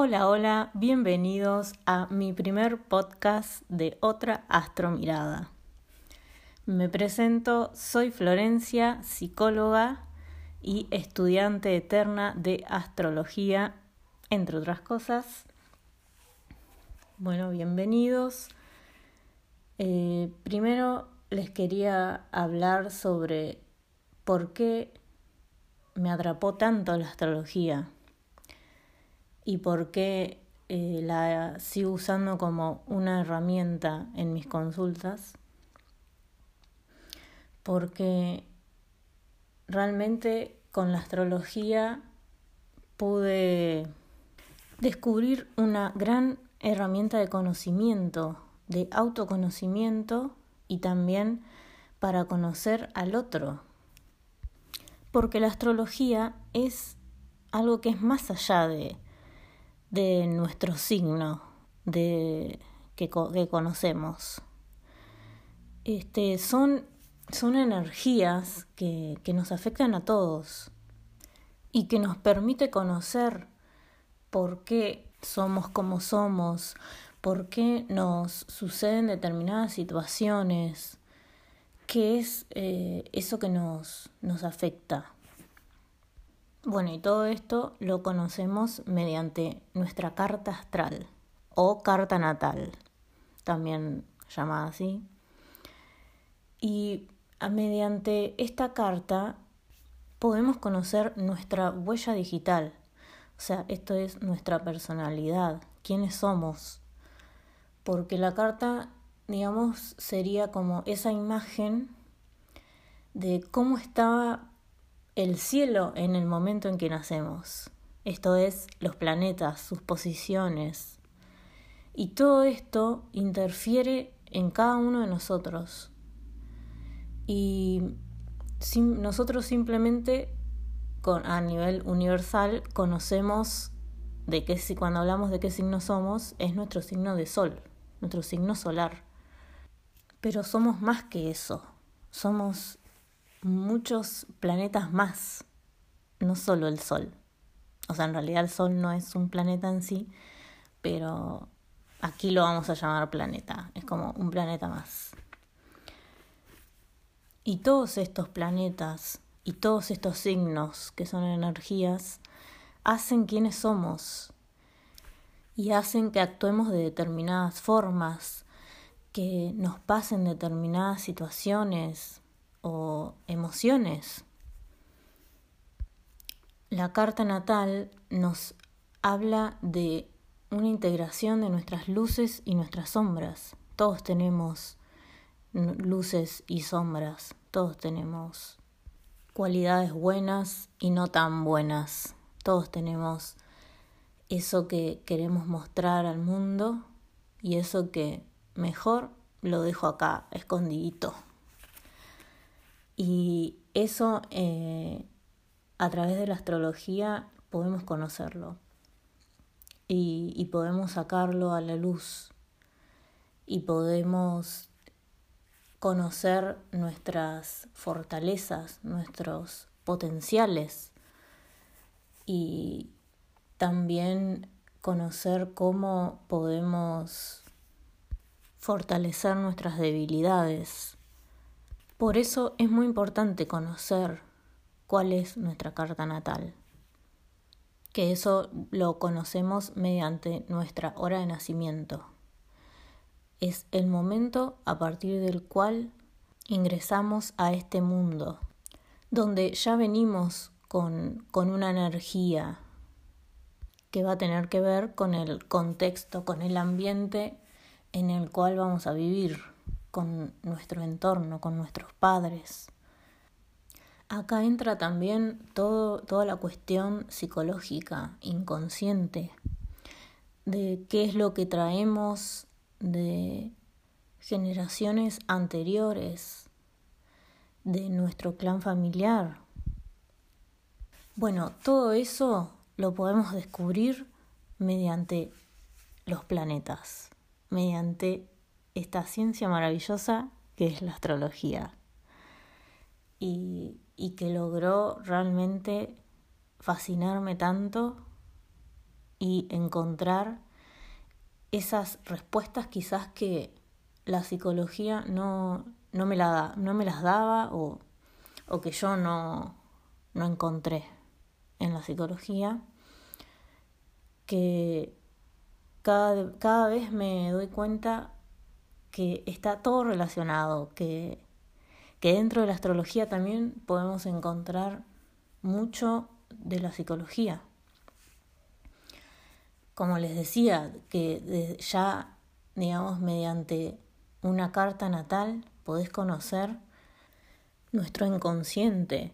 Hola, hola, bienvenidos a mi primer podcast de Otra Astromirada. Me presento, soy Florencia, psicóloga y estudiante eterna de astrología, entre otras cosas. Bueno, bienvenidos. Eh, primero les quería hablar sobre por qué me atrapó tanto la astrología y por qué eh, la sigo usando como una herramienta en mis consultas. Porque realmente con la astrología pude descubrir una gran herramienta de conocimiento, de autoconocimiento y también para conocer al otro. Porque la astrología es algo que es más allá de de nuestro signo de, que, que conocemos. Este, son, son energías que, que nos afectan a todos y que nos permite conocer por qué somos como somos, por qué nos suceden determinadas situaciones, qué es eh, eso que nos, nos afecta. Bueno, y todo esto lo conocemos mediante nuestra carta astral o carta natal, también llamada así. Y mediante esta carta podemos conocer nuestra huella digital, o sea, esto es nuestra personalidad, quiénes somos. Porque la carta, digamos, sería como esa imagen de cómo estaba el cielo en el momento en que nacemos, esto es los planetas, sus posiciones. Y todo esto interfiere en cada uno de nosotros. Y nosotros simplemente con, a nivel universal conocemos de qué si cuando hablamos de qué signo somos es nuestro signo de sol, nuestro signo solar. Pero somos más que eso. Somos muchos planetas más, no solo el Sol. O sea, en realidad el Sol no es un planeta en sí, pero aquí lo vamos a llamar planeta, es como un planeta más. Y todos estos planetas y todos estos signos que son energías hacen quienes somos y hacen que actuemos de determinadas formas, que nos pasen determinadas situaciones, o emociones. La carta natal nos habla de una integración de nuestras luces y nuestras sombras. Todos tenemos luces y sombras, todos tenemos cualidades buenas y no tan buenas. Todos tenemos eso que queremos mostrar al mundo y eso que mejor lo dejo acá escondidito. Y eso eh, a través de la astrología podemos conocerlo y, y podemos sacarlo a la luz y podemos conocer nuestras fortalezas, nuestros potenciales y también conocer cómo podemos fortalecer nuestras debilidades por eso es muy importante conocer cuál es nuestra carta natal, que eso lo conocemos mediante nuestra hora de nacimiento. Es el momento a partir del cual ingresamos a este mundo, donde ya venimos con, con una energía que va a tener que ver con el contexto, con el ambiente en el cual vamos a vivir con nuestro entorno, con nuestros padres. Acá entra también toda la cuestión psicológica, inconsciente, de qué es lo que traemos de generaciones anteriores, de nuestro clan familiar. Bueno, todo eso lo podemos descubrir mediante los planetas, mediante esta ciencia maravillosa que es la astrología. Y, y que logró realmente fascinarme tanto y encontrar esas respuestas quizás que la psicología no, no, me, la no me las daba o, o que yo no, no encontré en la psicología, que cada, cada vez me doy cuenta que está todo relacionado, que, que dentro de la astrología también podemos encontrar mucho de la psicología. Como les decía, que ya, digamos, mediante una carta natal podés conocer nuestro inconsciente,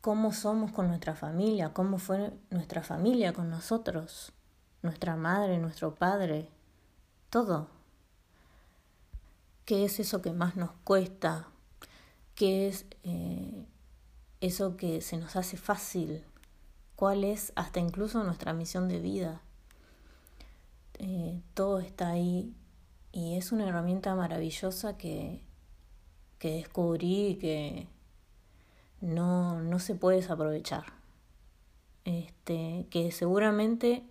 cómo somos con nuestra familia, cómo fue nuestra familia con nosotros, nuestra madre, nuestro padre, todo. ¿Qué es eso que más nos cuesta? ¿Qué es eh, eso que se nos hace fácil? ¿Cuál es hasta incluso nuestra misión de vida? Eh, todo está ahí y es una herramienta maravillosa que, que descubrí que no, no se puede desaprovechar. Este, que seguramente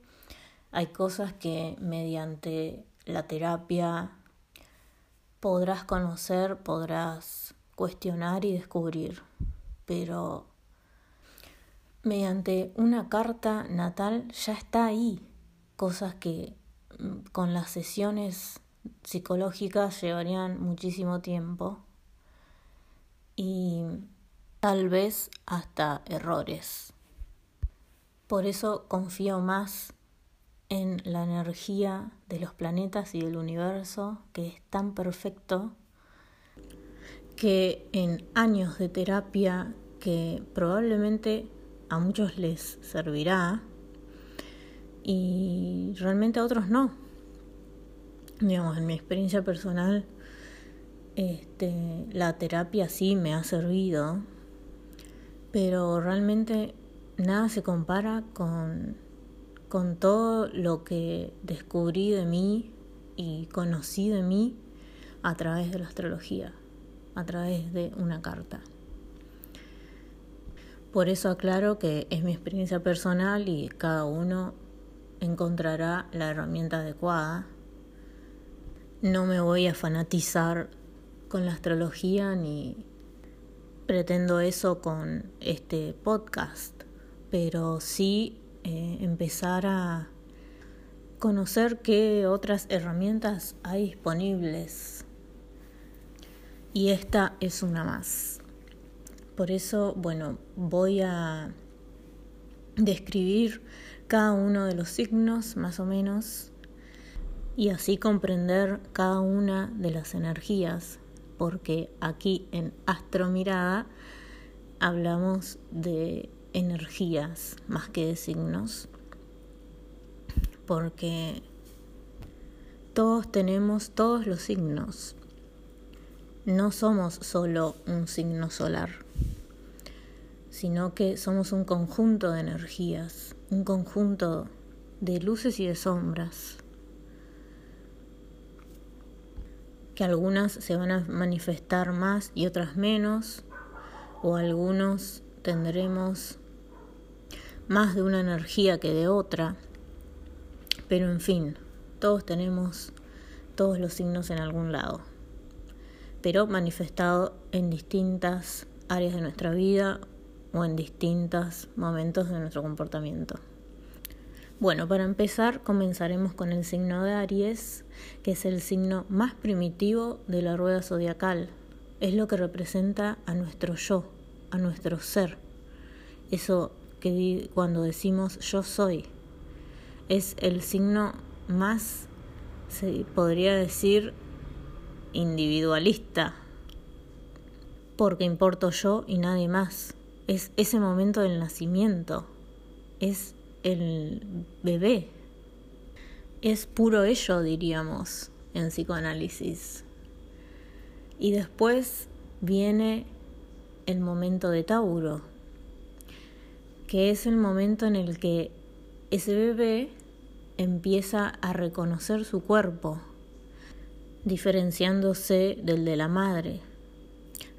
hay cosas que mediante la terapia podrás conocer, podrás cuestionar y descubrir, pero mediante una carta natal ya está ahí, cosas que mm, con las sesiones psicológicas llevarían muchísimo tiempo y tal vez hasta errores. Por eso confío más en la energía de los planetas y del universo, que es tan perfecto, que en años de terapia que probablemente a muchos les servirá y realmente a otros no. Digamos, en mi experiencia personal, este, la terapia sí me ha servido, pero realmente nada se compara con con todo lo que descubrí de mí y conocí de mí a través de la astrología, a través de una carta. Por eso aclaro que es mi experiencia personal y cada uno encontrará la herramienta adecuada. No me voy a fanatizar con la astrología ni pretendo eso con este podcast, pero sí eh, empezar a conocer qué otras herramientas hay disponibles. Y esta es una más. Por eso, bueno, voy a describir cada uno de los signos más o menos y así comprender cada una de las energías, porque aquí en Astromirada hablamos de energías más que de signos, porque todos tenemos todos los signos, no somos solo un signo solar, sino que somos un conjunto de energías, un conjunto de luces y de sombras, que algunas se van a manifestar más y otras menos, o algunos tendremos más de una energía que de otra, pero en fin, todos tenemos todos los signos en algún lado, pero manifestado en distintas áreas de nuestra vida o en distintos momentos de nuestro comportamiento. Bueno, para empezar comenzaremos con el signo de Aries, que es el signo más primitivo de la rueda zodiacal. Es lo que representa a nuestro yo, a nuestro ser. Eso que cuando decimos yo soy, es el signo más, se podría decir, individualista, porque importo yo y nadie más. Es ese momento del nacimiento, es el bebé, es puro ello, diríamos, en psicoanálisis. Y después viene el momento de Tauro, que es el momento en el que ese bebé empieza a reconocer su cuerpo, diferenciándose del de la madre.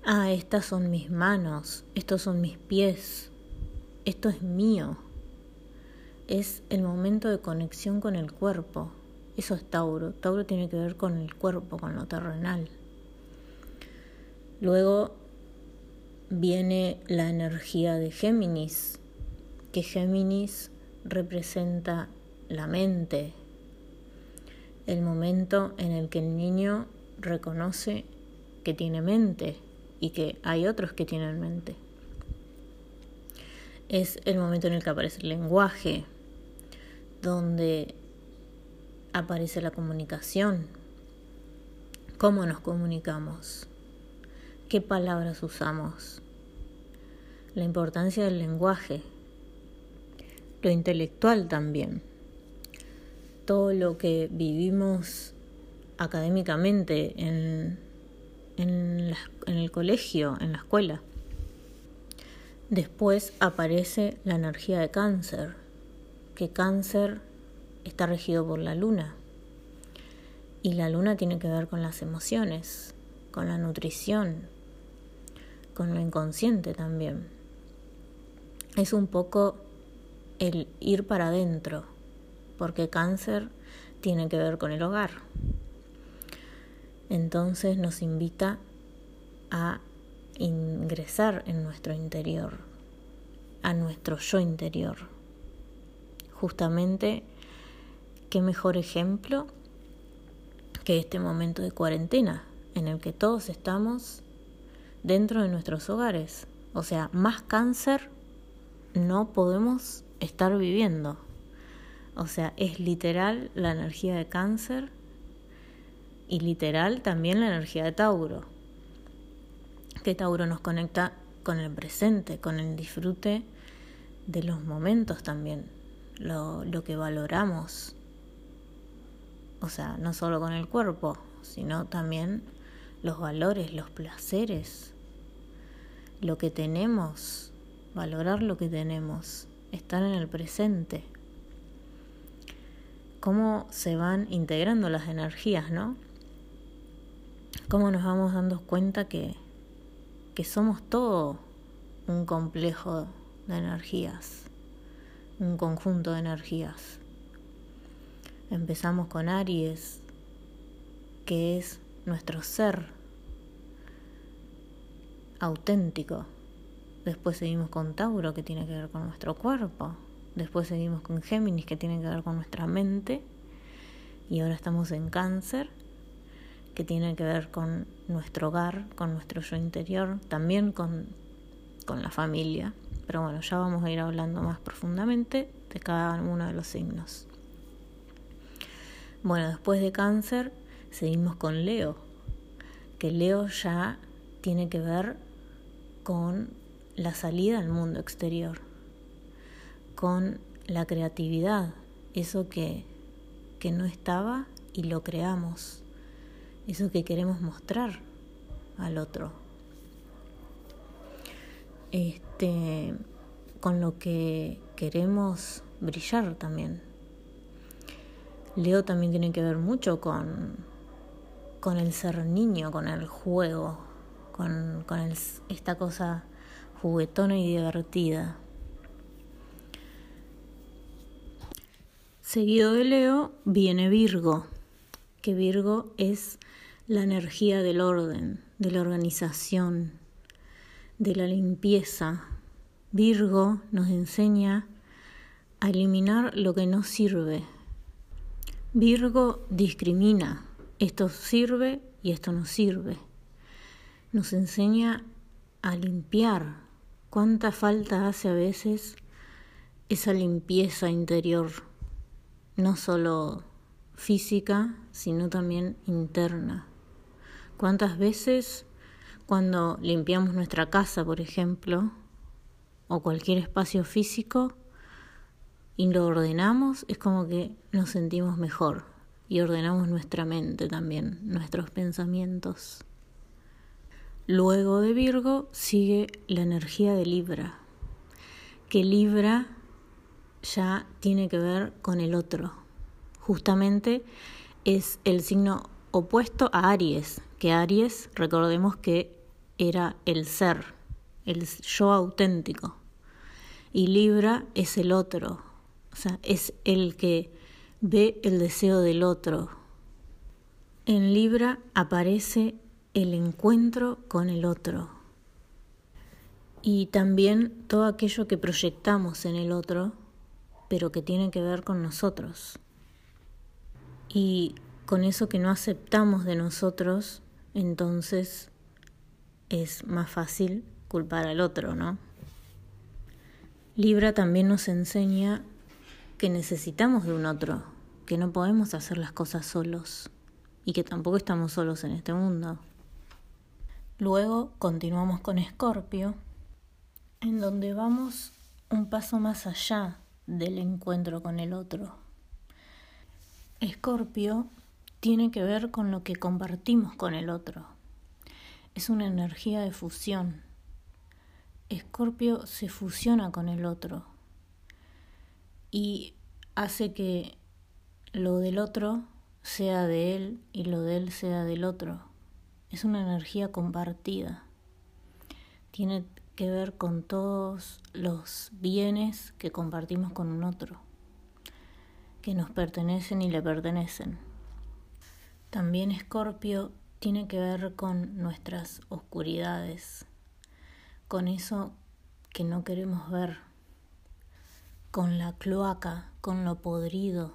Ah, estas son mis manos, estos son mis pies, esto es mío. es el momento de conexión con el cuerpo. Eso es Tauro. Tauro tiene que ver con el cuerpo, con lo terrenal. Luego viene la energía de Géminis, que Géminis representa la mente, el momento en el que el niño reconoce que tiene mente y que hay otros que tienen mente. Es el momento en el que aparece el lenguaje, donde aparece la comunicación, cómo nos comunicamos, qué palabras usamos, la importancia del lenguaje, lo intelectual también, todo lo que vivimos académicamente en, en, el colegio, en la escuela. Después aparece la energía de cáncer, que cáncer está regido por la luna. Y la luna tiene que ver con las emociones, con la nutrición, con lo inconsciente también. Es un poco el ir para adentro, porque cáncer tiene que ver con el hogar. Entonces nos invita a ingresar en nuestro interior, a nuestro yo interior justamente qué mejor ejemplo que este momento de cuarentena en el que todos estamos dentro de nuestros hogares. O sea, más cáncer no podemos estar viviendo. O sea, es literal la energía de cáncer y literal también la energía de Tauro. Que Tauro nos conecta con el presente, con el disfrute de los momentos también lo, que valoramos. O sea, no solo con el cuerpo, sino también los valores, los placeres, lo que tenemos, valorar lo que tenemos, estar en el presente. Cómo se van integrando las energías, ¿no? Cómo nos vamos dando cuenta que, que somos todo un complejo de energías un conjunto de energías. Empezamos con Aries, que es nuestro ser auténtico. Después seguimos con Tauro, que tiene que ver con nuestro cuerpo. Después seguimos con Géminis, que tiene que ver con nuestra mente. Y ahora estamos en Cáncer, que tiene que ver con nuestro hogar, con nuestro yo interior, también con, con la familia. Pero bueno, ya vamos a ir hablando más profundamente de cada uno de los signos. Bueno, después de cáncer seguimos con Leo, que Leo ya tiene que ver con la salida al mundo exterior, con la creatividad, eso que, que no estaba y lo creamos, eso que queremos mostrar al otro. Este, con lo que queremos brillar también. Leo también tiene que ver mucho con, con el ser niño, con el juego, con, con esta cosa juguetona y divertida. Seguido de Leo viene Virgo, que Virgo es la energía del orden, de la organización, de la limpieza. Virgo nos enseña a eliminar lo que no sirve. Virgo discrimina, esto sirve y esto no sirve. Nos enseña a limpiar. Cuánta falta hace a veces esa limpieza interior, no solo física, sino también interna. ¿Cuántas veces cuando limpiamos nuestra casa, por ejemplo, o cualquier espacio físico, y lo ordenamos, es como que nos sentimos mejor y ordenamos nuestra mente también, nuestros pensamientos. Luego de Virgo sigue la energía de Libra, que Libra ya tiene que ver con el otro. Justamente es el signo opuesto a Aries, que Aries, recordemos que era el ser, el yo auténtico. Y Libra es el otro, O sea, es el que ve el deseo del otro. En Libra aparece el encuentro con el otro. Y también todo aquello que proyectamos en el otro, pero que tiene que ver con nosotros. Y con eso que no aceptamos de nosotros, entonces es más fácil culpar al otro, ¿no? Libra también nos enseña que necesitamos de un otro, que no podemos hacer las cosas solos y que tampoco estamos solos en este mundo. Luego continuamos con Escorpio, en donde vamos un paso más allá del encuentro con el otro. Escorpio tiene que ver con lo que compartimos con el otro. Es una energía de fusión. Escorpio se fusiona con el otro y hace que lo del otro sea de él y lo de él sea del otro. Es una energía compartida. Tiene que ver con todos los bienes que compartimos con un otro, que nos pertenecen y le pertenecen. También Escorpio tiene que ver con nuestras oscuridades, con eso que no queremos ver, con la cloaca, con lo podrido,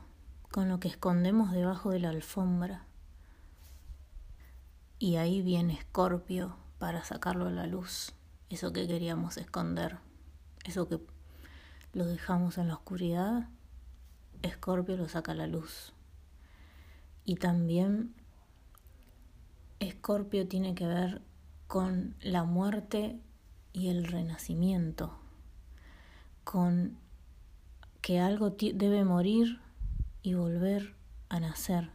con lo que escondemos debajo de la alfombra. Y ahí viene Escorpio para sacarlo a la luz, eso que queríamos esconder, eso que lo dejamos en la oscuridad, Escorpio lo saca a la luz. Y también Escorpio tiene que ver con la muerte y el renacimiento, con que algo debe morir y volver a nacer,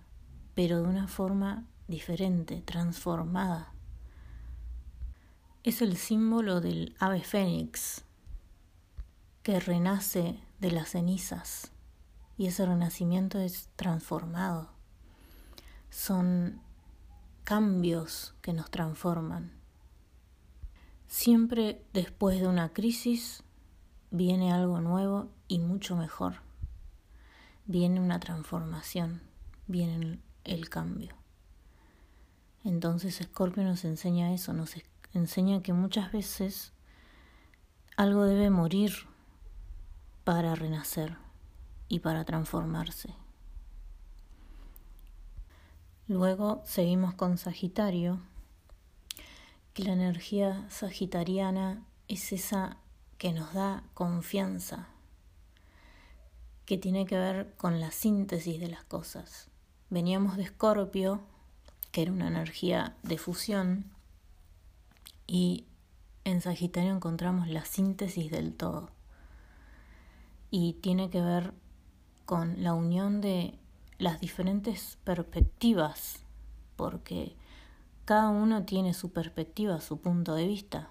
pero de una forma diferente, transformada. Es el símbolo del ave fénix que renace de las cenizas y ese renacimiento es transformado son cambios que nos transforman. Siempre después de una crisis viene algo nuevo y mucho mejor. Viene una transformación, viene el cambio. Entonces Scorpio nos enseña eso, nos enseña que muchas veces algo debe morir para renacer y para transformarse. Luego seguimos con Sagitario, que la energía sagitariana es esa que nos da confianza, que tiene que ver con la síntesis de las cosas. Veníamos de Escorpio, que era una energía de fusión, y en Sagitario encontramos la síntesis del todo. Y tiene que ver con la unión de las diferentes perspectivas, porque cada uno tiene su perspectiva, su punto de vista.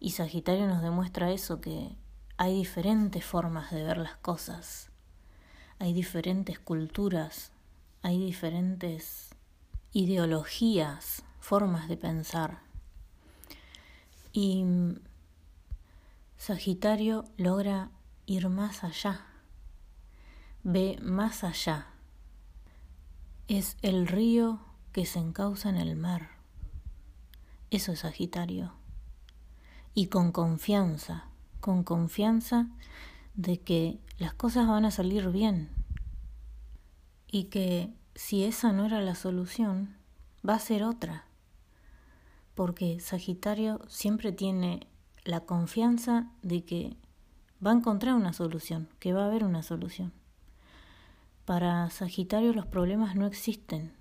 Y Sagitario nos demuestra eso, que hay diferentes formas de ver las cosas, hay diferentes culturas, hay diferentes ideologías, formas de pensar. Y Sagitario logra ir más allá, ve más allá es el río que se encausa en el mar. Eso es Sagitario. Y con confianza, con confianza de que las cosas van a salir bien. Y que si esa no era la solución, va a ser otra. Porque Sagitario siempre tiene la confianza de que va a encontrar una solución, que va a haber una solución. Para Sagitario los problemas no existen,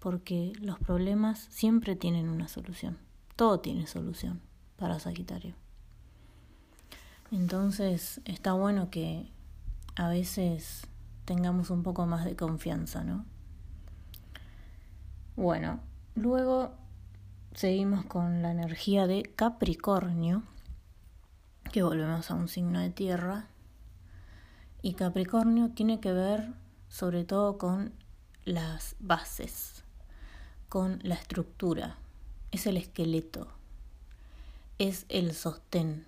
porque los problemas siempre tienen una solución. Todo tiene solución para Sagitario. Entonces está bueno que a veces tengamos un poco más de confianza, ¿no? Bueno, luego seguimos con la energía de Capricornio, que volvemos a un signo de tierra. Y Capricornio tiene que ver sobre todo con las bases, con la estructura, es el esqueleto, es el sostén.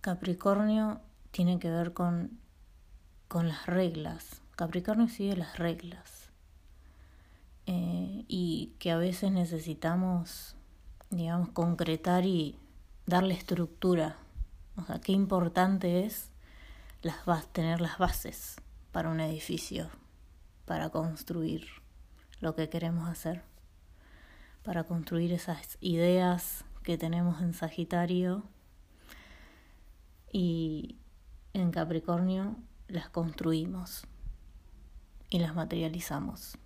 Capricornio tiene que ver con con las reglas. Capricornio sigue las reglas. Eh, y que a veces necesitamos, digamos, concretar y darle estructura. O sea, qué importante es las tener las bases para un edificio, para construir lo que queremos hacer, para construir esas ideas que tenemos en Sagitario y en Capricornio las construimos y las materializamos.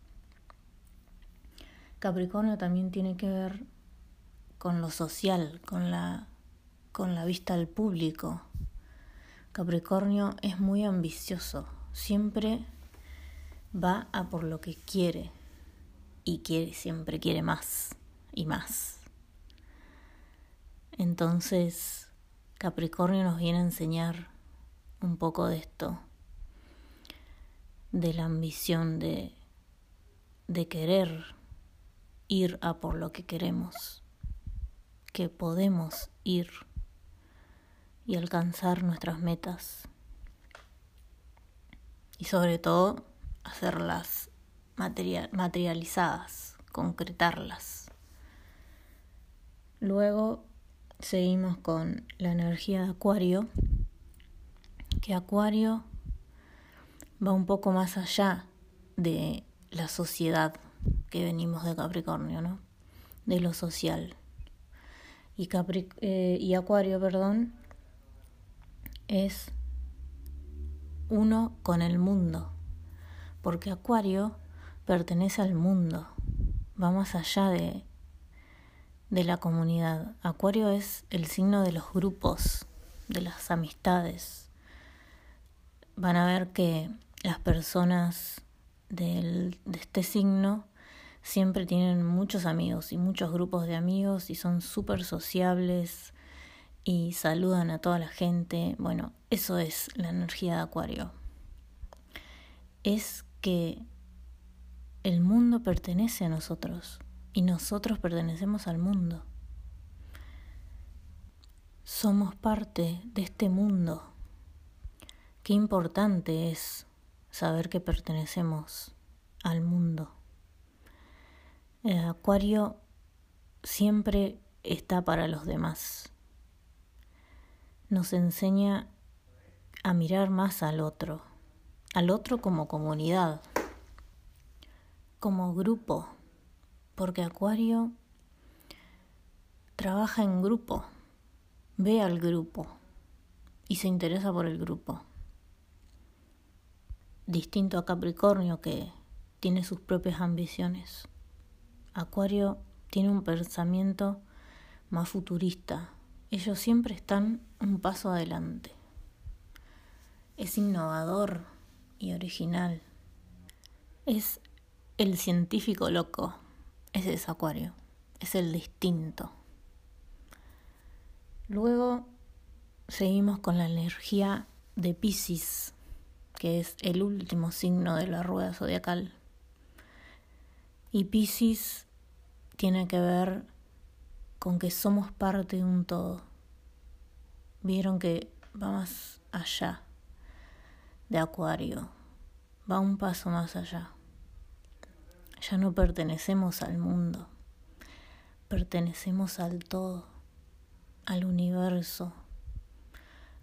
Capricornio también tiene que ver con lo social, con la, con la vista al público. Capricornio es muy ambicioso, siempre va a por lo que quiere y quiere, siempre quiere más y más. Entonces, Capricornio nos viene a enseñar un poco de esto, de la ambición de, de querer ir a por lo que queremos, que podemos ir y alcanzar nuestras metas y sobre todo hacerlas materializadas, concretarlas. Luego seguimos con la energía de Acuario, que Acuario va un poco más allá de la sociedad que venimos de Capricornio, ¿no? De lo social. Y, eh, y Acuario, perdón, es uno con el mundo, porque Acuario pertenece al mundo, va más allá de de la comunidad. Acuario es el signo de los grupos, de las amistades. Van a ver que las personas de este signo siempre tienen muchos amigos y muchos grupos de amigos y son súper sociables y saludan a toda la gente. Bueno, eso es la energía de Acuario. Es que el mundo pertenece a nosotros y nosotros pertenecemos al mundo. Somos parte de este mundo. Qué importante es saber que pertenecemos al mundo. Acuario siempre está para los demás. Nos enseña a mirar más al otro, al otro como comunidad, como grupo porque Acuario trabaja en grupo, ve al grupo y se interesa por el grupo. Distinto a Capricornio que tiene sus propias ambiciones. Acuario tiene un pensamiento más futurista. Ellos siempre están un paso adelante. Es innovador y original. Es el científico loco ese es Acuario, es el distinto. Luego seguimos con la energía de Pisces, que es el último signo de la rueda zodiacal. Y Pisces tiene que ver con que somos parte de un todo. Vieron que va más allá de Acuario, va un paso más allá. Ya no pertenecemos al mundo, pertenecemos al todo, al universo,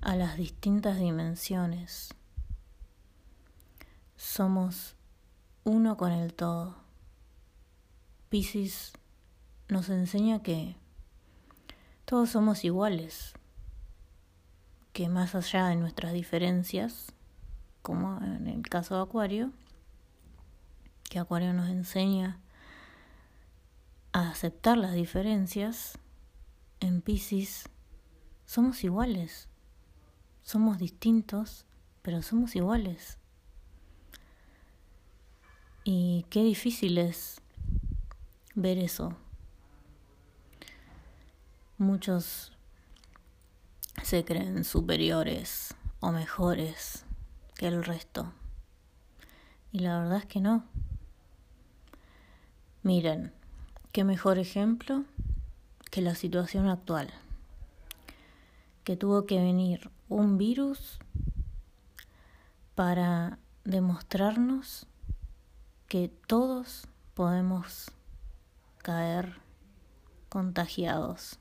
a las distintas dimensiones. Somos uno con el todo. Piscis nos enseña que todos somos iguales, que más allá de nuestras diferencias, como en el caso de Acuario, que Acuario nos enseña a aceptar las diferencias, en Pisces somos iguales, somos distintos, pero somos iguales. Y qué difícil es ver eso. Muchos se creen superiores o mejores que el resto. Y la verdad es que no. Miren, qué mejor ejemplo que la situación actual, que tuvo que venir un virus para demostrarnos que todos podemos caer contagiados,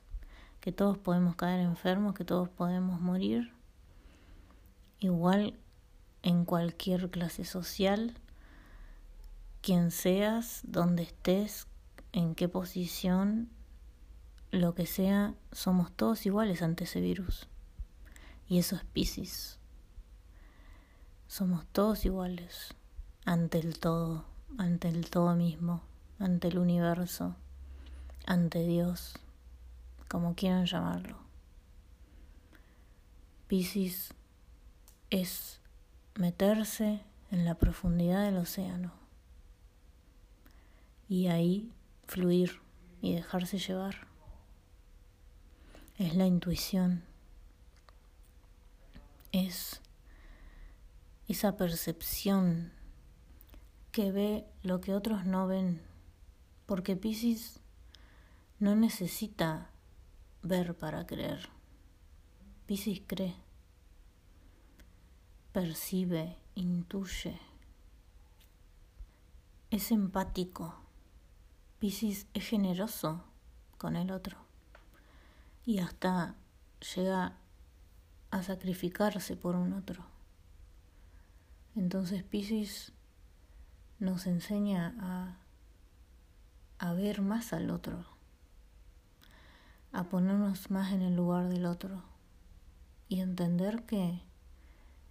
que todos podemos caer enfermos, que todos podemos morir, igual en cualquier clase social, quien seas, donde estés, en qué posición, lo que sea, somos todos iguales ante ese virus. Y eso es Pisces. Somos todos iguales ante el todo, ante el todo mismo, ante el universo, ante Dios, como quieran llamarlo. Pisces es meterse en la profundidad del océano y ahí fluir y dejarse llevar. Es la intuición, es esa percepción que ve lo que otros no ven, porque Pisces no necesita ver para creer. Pisces cree, percibe, intuye, es empático. Pisces es generoso con el otro y hasta llega a sacrificarse por un otro. Entonces Pisces nos enseña a, a ver más al otro, a ponernos más en el lugar del otro y entender que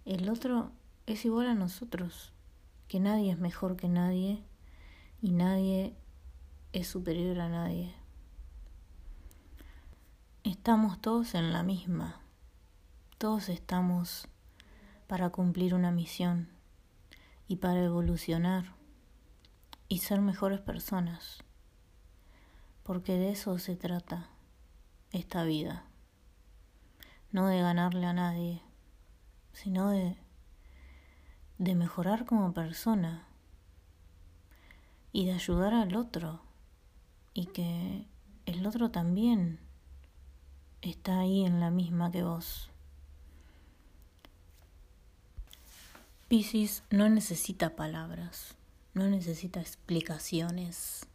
el otro es igual a nosotros, que nadie es mejor que nadie y nadie es superior a nadie. Estamos todos en la misma, todos estamos para cumplir una misión y para evolucionar y ser mejores personas, porque de eso se trata esta vida, no de ganarle a nadie, sino de, de mejorar como persona y de ayudar al otro. Y que el otro también está ahí en la misma que vos. Piscis no necesita palabras, no necesita explicaciones,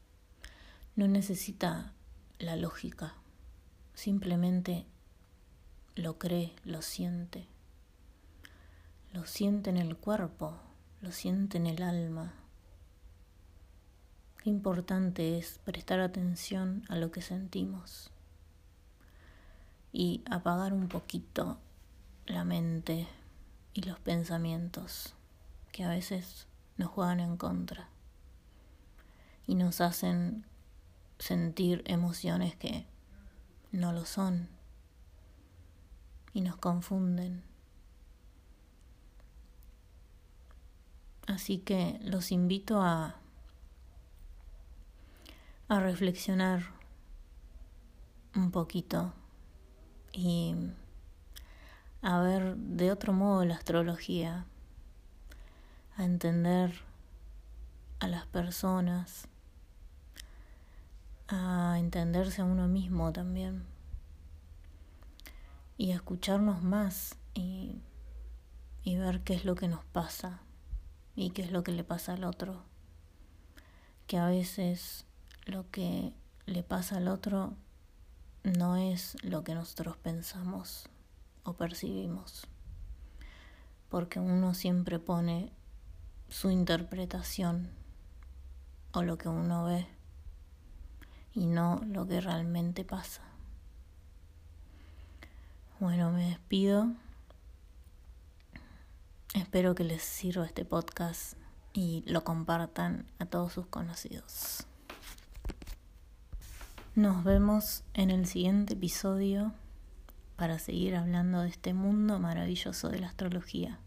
no necesita la lógica, simplemente lo cree, lo siente, lo siente en el cuerpo, lo siente en el alma. Qué importante es prestar atención a lo que sentimos y apagar un poquito la mente y los pensamientos que a veces nos juegan en contra y nos hacen sentir emociones que no lo son y nos confunden. Así que los invito a, a reflexionar un poquito y a ver de otro modo la astrología, a entender a las personas, entenderse a uno mismo también. Y escucharnos más y, y ver qué es lo que nos pasa y qué es lo que le pasa al otro. Que a veces lo que le pasa al otro no es lo que nosotros pensamos o percibimos, porque uno siempre pone su interpretación o lo que uno ve y no lo que realmente pasa. Bueno, me despido. Espero que les sirva este podcast y lo compartan a todos sus conocidos. Nos vemos en el siguiente episodio para seguir hablando de este mundo maravilloso de la astrología.